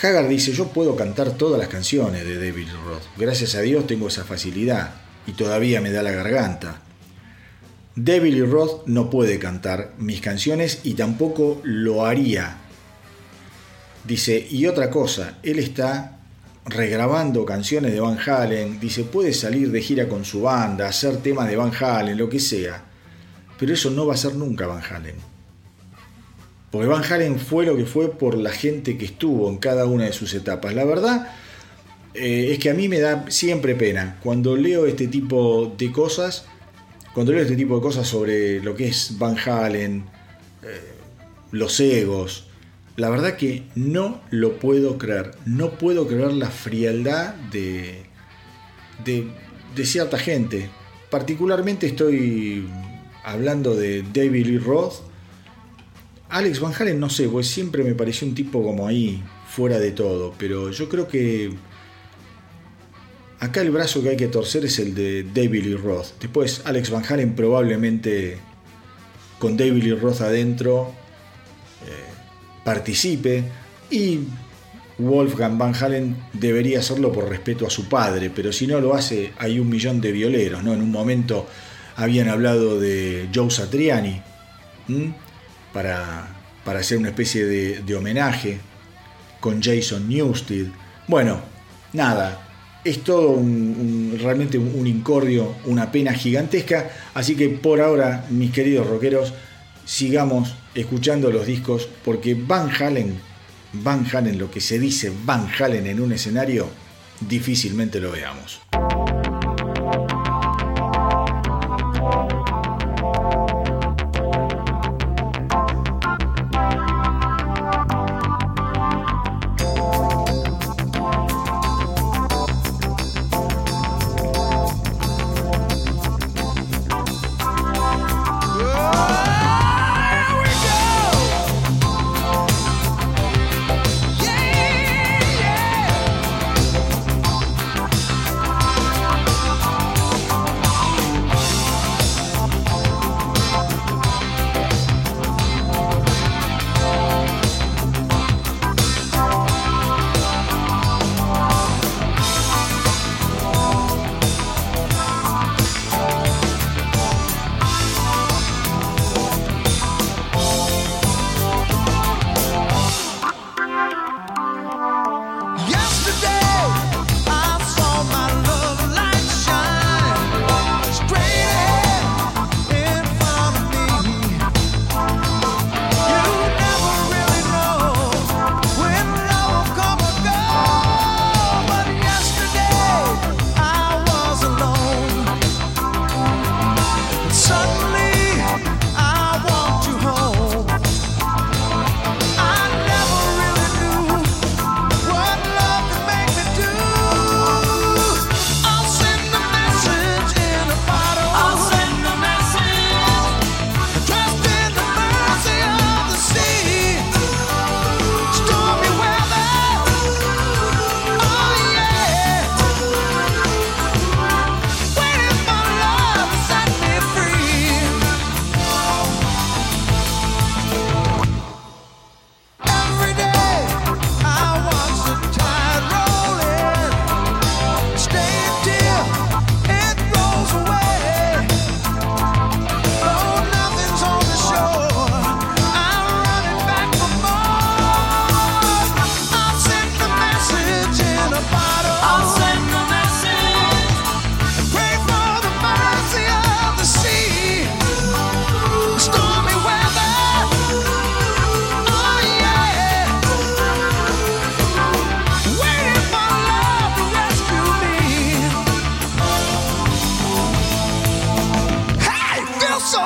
Hagar dice, yo puedo cantar todas las canciones de David Lee Roth, gracias a Dios tengo esa facilidad, y todavía me da la garganta. David Lee Roth no puede cantar mis canciones y tampoco lo haría Dice, y otra cosa, él está regrabando canciones de Van Halen, dice, puede salir de gira con su banda, hacer temas de Van Halen, lo que sea, pero eso no va a ser nunca Van Halen. Porque Van Halen fue lo que fue por la gente que estuvo en cada una de sus etapas. La verdad eh, es que a mí me da siempre pena cuando leo este tipo de cosas, cuando leo este tipo de cosas sobre lo que es Van Halen, eh, los egos, la verdad que no lo puedo creer. No puedo creer la frialdad de, cierta gente. Particularmente estoy hablando de David Lee Roth. Alex Van Halen no sé, pues siempre me pareció un tipo como ahí, fuera de todo. Pero yo creo que acá el brazo que hay que torcer es el de David Lee Roth. Después Alex Van Halen probablemente con David Lee Roth adentro participe y Wolfgang Van Halen debería hacerlo por respeto a su padre, pero si no lo hace hay un millón de violeros, ¿no? En un momento habían hablado de Joe Satriani para, para hacer una especie de, homenaje con Jason Newsted. Bueno, nada, es todo realmente un, un, incordio, una pena gigantesca. Así que por ahora, mis queridos rockeros, sigamos escuchando los discos porque Van Halen, Van Halen, lo que se dice Van Halen en un escenario, difícilmente lo veamos.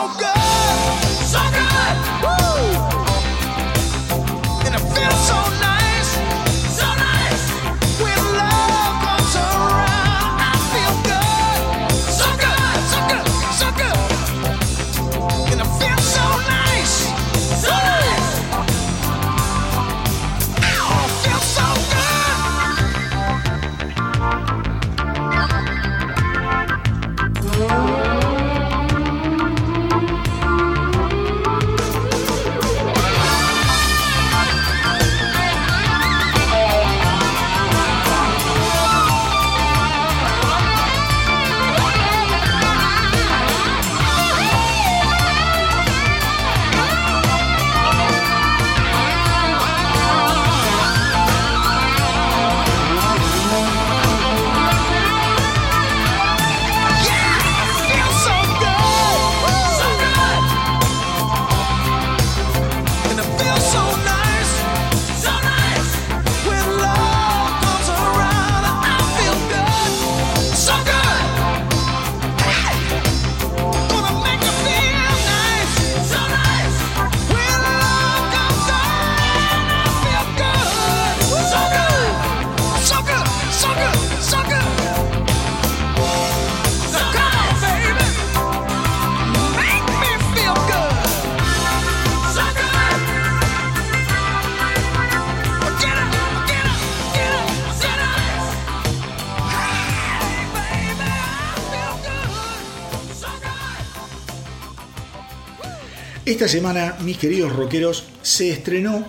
Oh God. Esta semana, mis queridos rockeros, se estrenó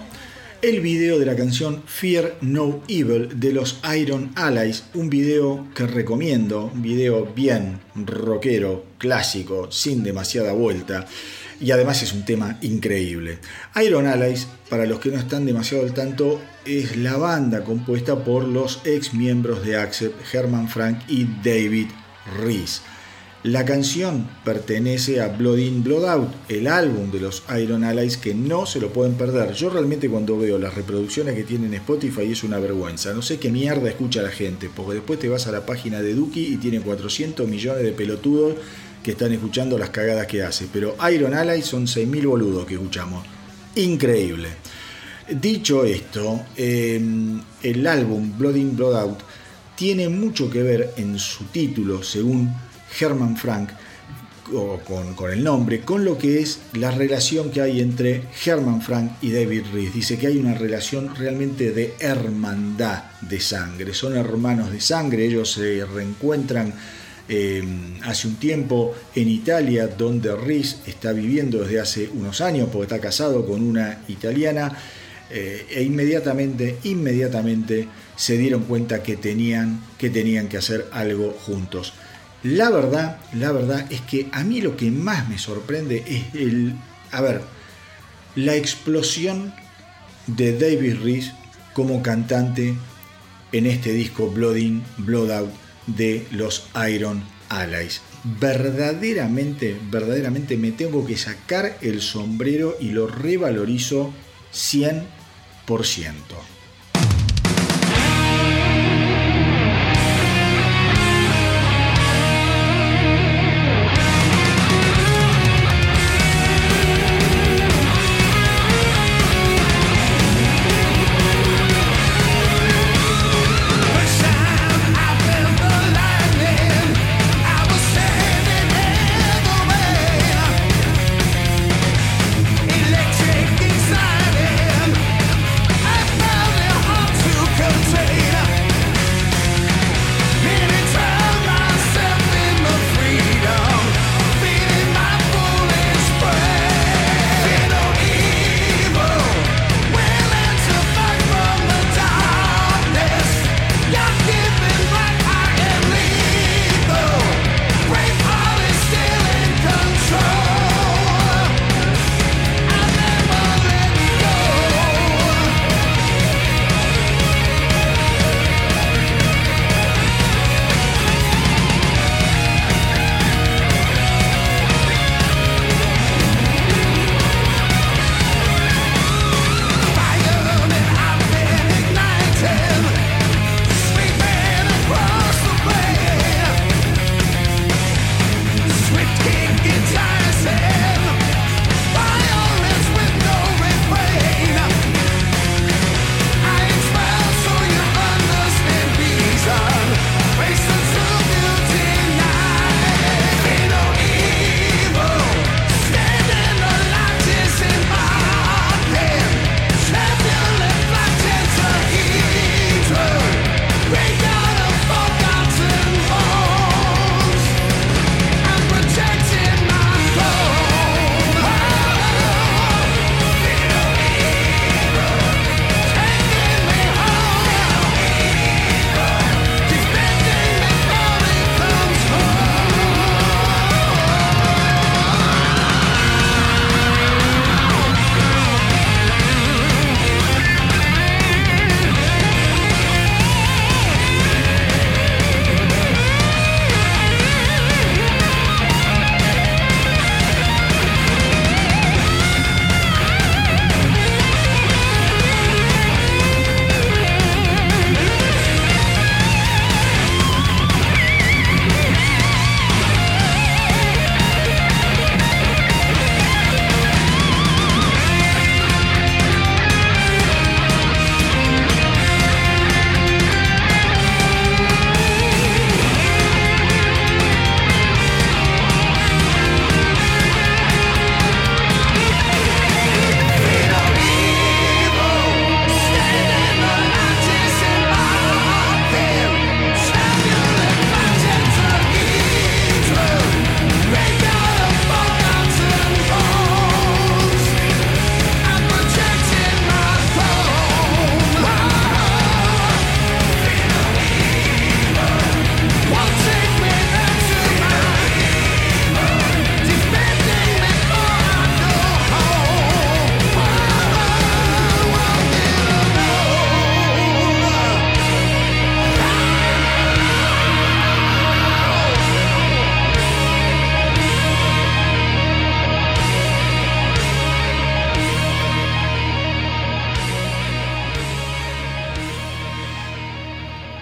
el video de la canción Fear No Evil de los Iron Allies, un video que recomiendo, un video bien rockero, clásico, sin demasiada vuelta y además es un tema increíble. Iron Allies, para los que no están demasiado al tanto, es la banda compuesta por los ex miembros de Accept, Herman Frank y David Reese. La canción pertenece a Blood In, Blood Out, el álbum de los Iron Allies que no se lo pueden perder. Yo realmente cuando veo las reproducciones que tienen Spotify es una vergüenza. No sé qué mierda escucha la gente, porque después te vas a la página de Duki y tiene 400 millones de pelotudos que están escuchando las cagadas que hace. Pero Iron Allies son 6.000 boludos que escuchamos. Increíble. Dicho esto, em, el álbum Blood In, Blood Out tiene mucho que ver en su título, según Herman Frank, con, el nombre, con lo que es la relación que hay entre Herman Frank y David Reese. Dice que hay una relación realmente de hermandad de sangre. Son hermanos de sangre, ellos se reencuentran eh, hace un tiempo en Italia, donde Reese está viviendo desde hace unos años, porque está casado con una italiana, eh, e inmediatamente, inmediatamente se dieron cuenta que tenían, que tenían que hacer algo juntos. La verdad, la verdad es que a mí lo que más me sorprende es el, a ver, la explosión de David Reese como cantante en este disco Blood In, Blood Out de los Iron Allies. Verdaderamente, verdaderamente me tengo que sacar el sombrero y lo revalorizo 100%.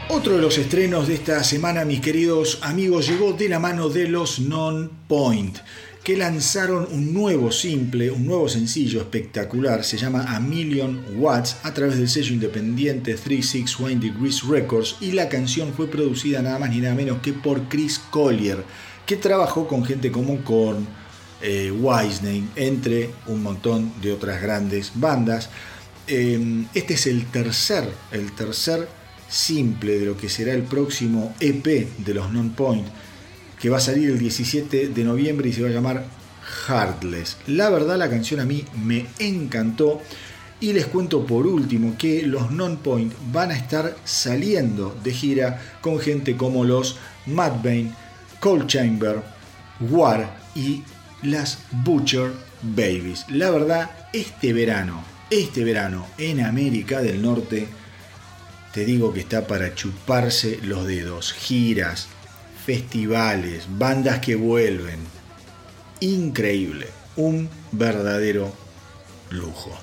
Otro de los estrenos de esta semana, mis queridos amigos, llegó de la mano de los Non-Point, que lanzaron un nuevo simple, un nuevo sencillo espectacular, se llama A Million Watts, a través del sello independiente 361 Degrees Records, y la canción fue producida nada más ni nada menos que por Chris Collier, que trabajó con gente como Korn, eh, entre un montón de otras grandes bandas. Eh, este es el tercer, el tercer simple de lo que será el próximo EP de los Non-Point, que va a salir el 17 de noviembre y se va a llamar Heartless. La verdad la canción a mí me encantó y les cuento por último que los Non-Point van a estar saliendo de gira con gente como los Mad Bane, Cold Chamber, War y las Butcher Babies. La verdad, este verano, este verano en América del Norte, te digo que está para chuparse los dedos. Giras, festivales, bandas que vuelven. Increíble. Un verdadero lujo.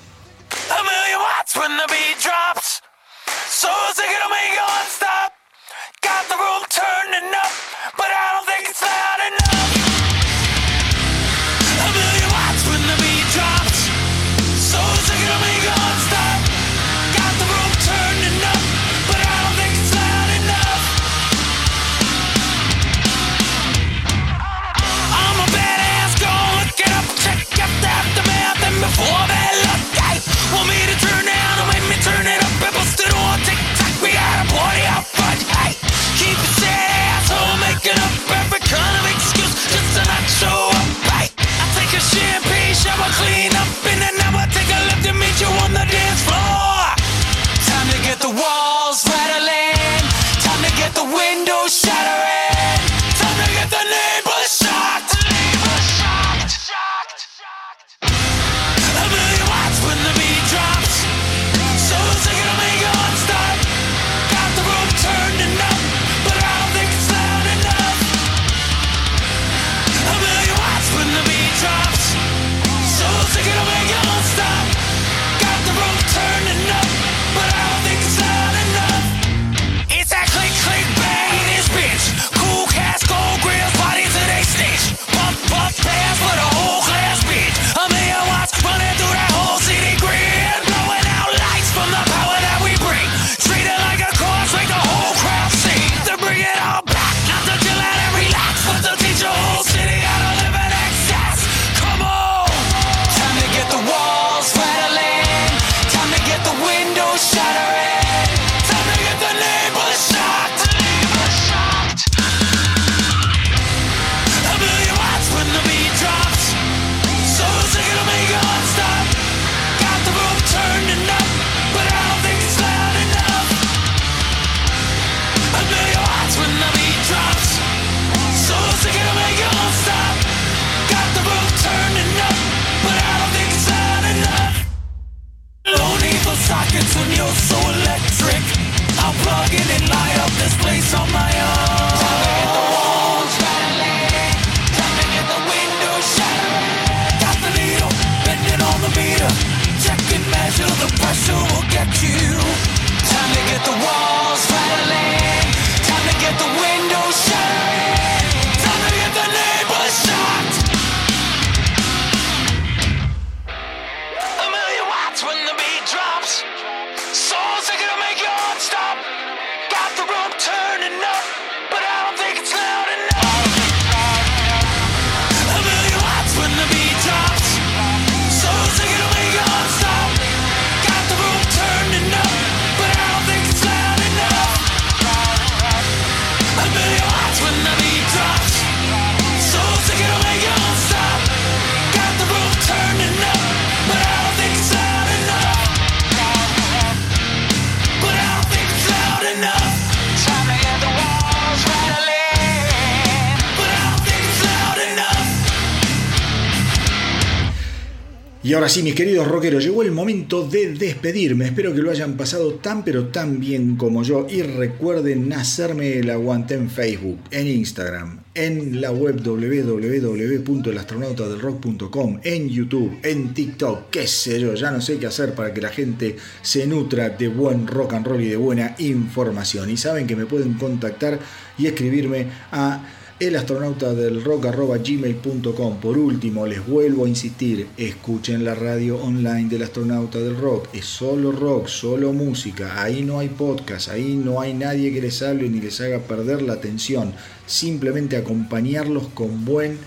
Ahora sí, mis queridos rockeros, llegó el momento de despedirme. Espero que lo hayan pasado tan pero tan bien como yo. Y recuerden hacerme el aguante en Facebook, en Instagram, en la web www.elastronautadelrock.com, en YouTube, en TikTok, qué sé yo, ya no sé qué hacer para que la gente se nutra de buen rock and roll y de buena información. Y saben que me pueden contactar y escribirme a el astronauta del rock gmail.com. Por último, les vuelvo a insistir, escuchen la radio online del astronauta del rock. Es solo rock, solo música. Ahí no hay podcast, ahí no hay nadie que les hable ni les haga perder la atención. Simplemente acompañarlos con buen,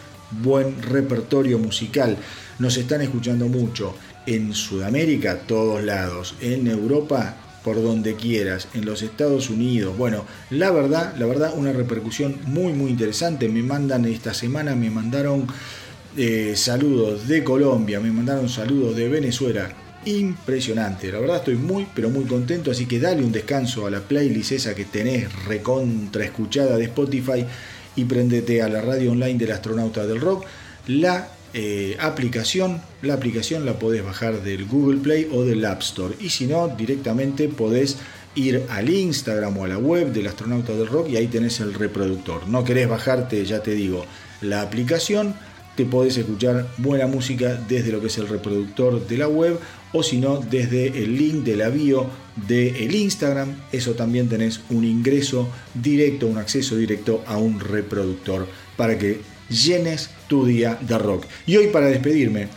buen repertorio musical. Nos están escuchando mucho en Sudamérica, todos lados. En Europa, por donde quieras, en los Estados Unidos. Bueno, la verdad, la verdad, una repercusión muy, muy interesante. Me mandan esta semana, me mandaron eh, saludos de Colombia, me mandaron saludos de Venezuela. Impresionante, la verdad estoy muy, pero muy contento. Así que dale un descanso a la playlist esa que tenés recontra escuchada de Spotify y prendete a la radio online del astronauta del rock. La eh, aplicación. La aplicación la podés bajar del Google Play o del App Store. Y si no, directamente podés ir al Instagram o a la web del astronauta del rock y ahí tenés el reproductor. No querés bajarte, ya te digo, la aplicación, te podés escuchar buena música desde lo que es el reproductor de la web o si no desde el link de la bio del Instagram. Eso también tenés un ingreso directo, un acceso directo a un reproductor para que llenes tu día de rock. Y hoy para despedirme,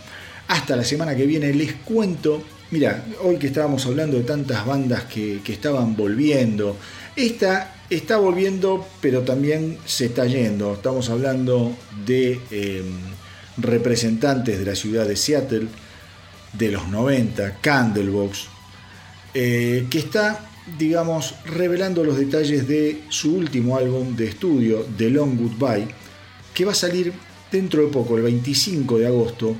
hasta la semana que viene les cuento, mira, hoy que estábamos hablando de tantas bandas que, estaban volviendo, esta está volviendo pero también se está yendo. Estamos hablando de em, representantes de la ciudad de Seattle de los 90, Candlebox, eh, que está digamos, revelando los detalles de su último álbum de estudio, The Long Goodbye, que va a salir dentro de poco, el 25 de agosto,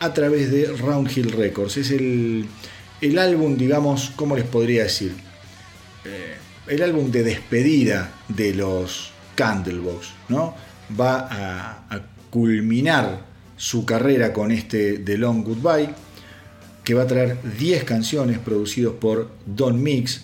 a través de Roundhill Records. Es el, álbum, digamos, ¿cómo les podría decir? Eh, el álbum de despedida de los Candlebox, ¿no? Va a, a culminar su carrera con este The Long Goodbye, que va a traer 10 canciones producidos por Don Mix,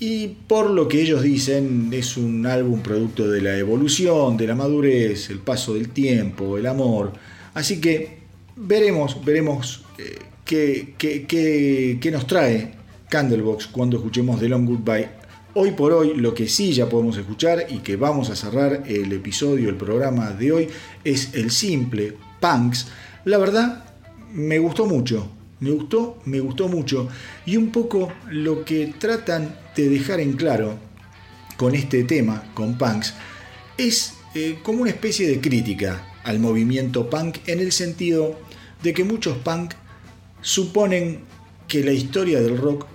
y por lo que ellos dicen, es un álbum producto de la evolución, de la madurez, el paso del tiempo, el amor. Así que veremos, veremos eh, qué, qué, nos trae Candlebox cuando escuchemos The Long Goodbye. Hoy por hoy, lo que sí ya podemos escuchar y que vamos a cerrar el episodio, el programa de hoy, es el simple Punks. La verdad, me gustó mucho. Me gustó, me gustó mucho. Y un poco lo que tratan de dejar en claro con este tema, con punks, es eh, como una especie de crítica al movimiento punk en el sentido de que muchos punk suponen que la historia del rock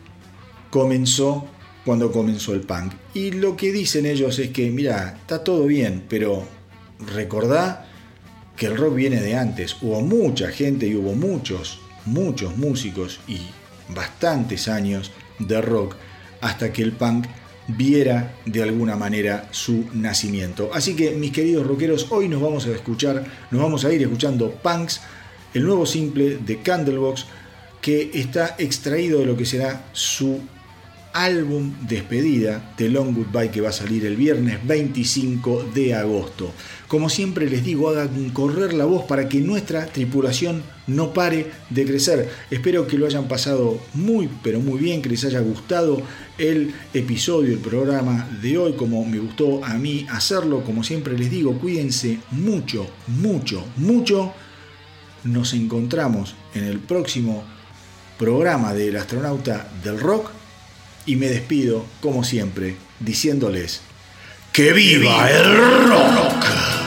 comenzó cuando comenzó el punk. Y lo que dicen ellos es que, mira, está todo bien, pero recordá que el rock viene de antes. Hubo mucha gente y hubo muchos muchos músicos y bastantes años de rock hasta que el punk viera de alguna manera su nacimiento. Así que mis queridos rockeros, hoy nos vamos a escuchar, nos vamos a ir escuchando Punks, el nuevo simple de Candlebox que está extraído de lo que será su álbum despedida de Long Goodbye que va a salir el viernes 25 de agosto. Como siempre les digo, hagan correr la voz para que nuestra tripulación no pare de crecer. Espero que lo hayan pasado muy, pero muy bien, que les haya gustado el episodio, el programa de hoy, como me gustó a mí hacerlo. Como siempre les digo, cuídense mucho, mucho, mucho. Nos encontramos en el próximo programa del astronauta del rock y me despido, como siempre, diciéndoles ¡Que viva el rock!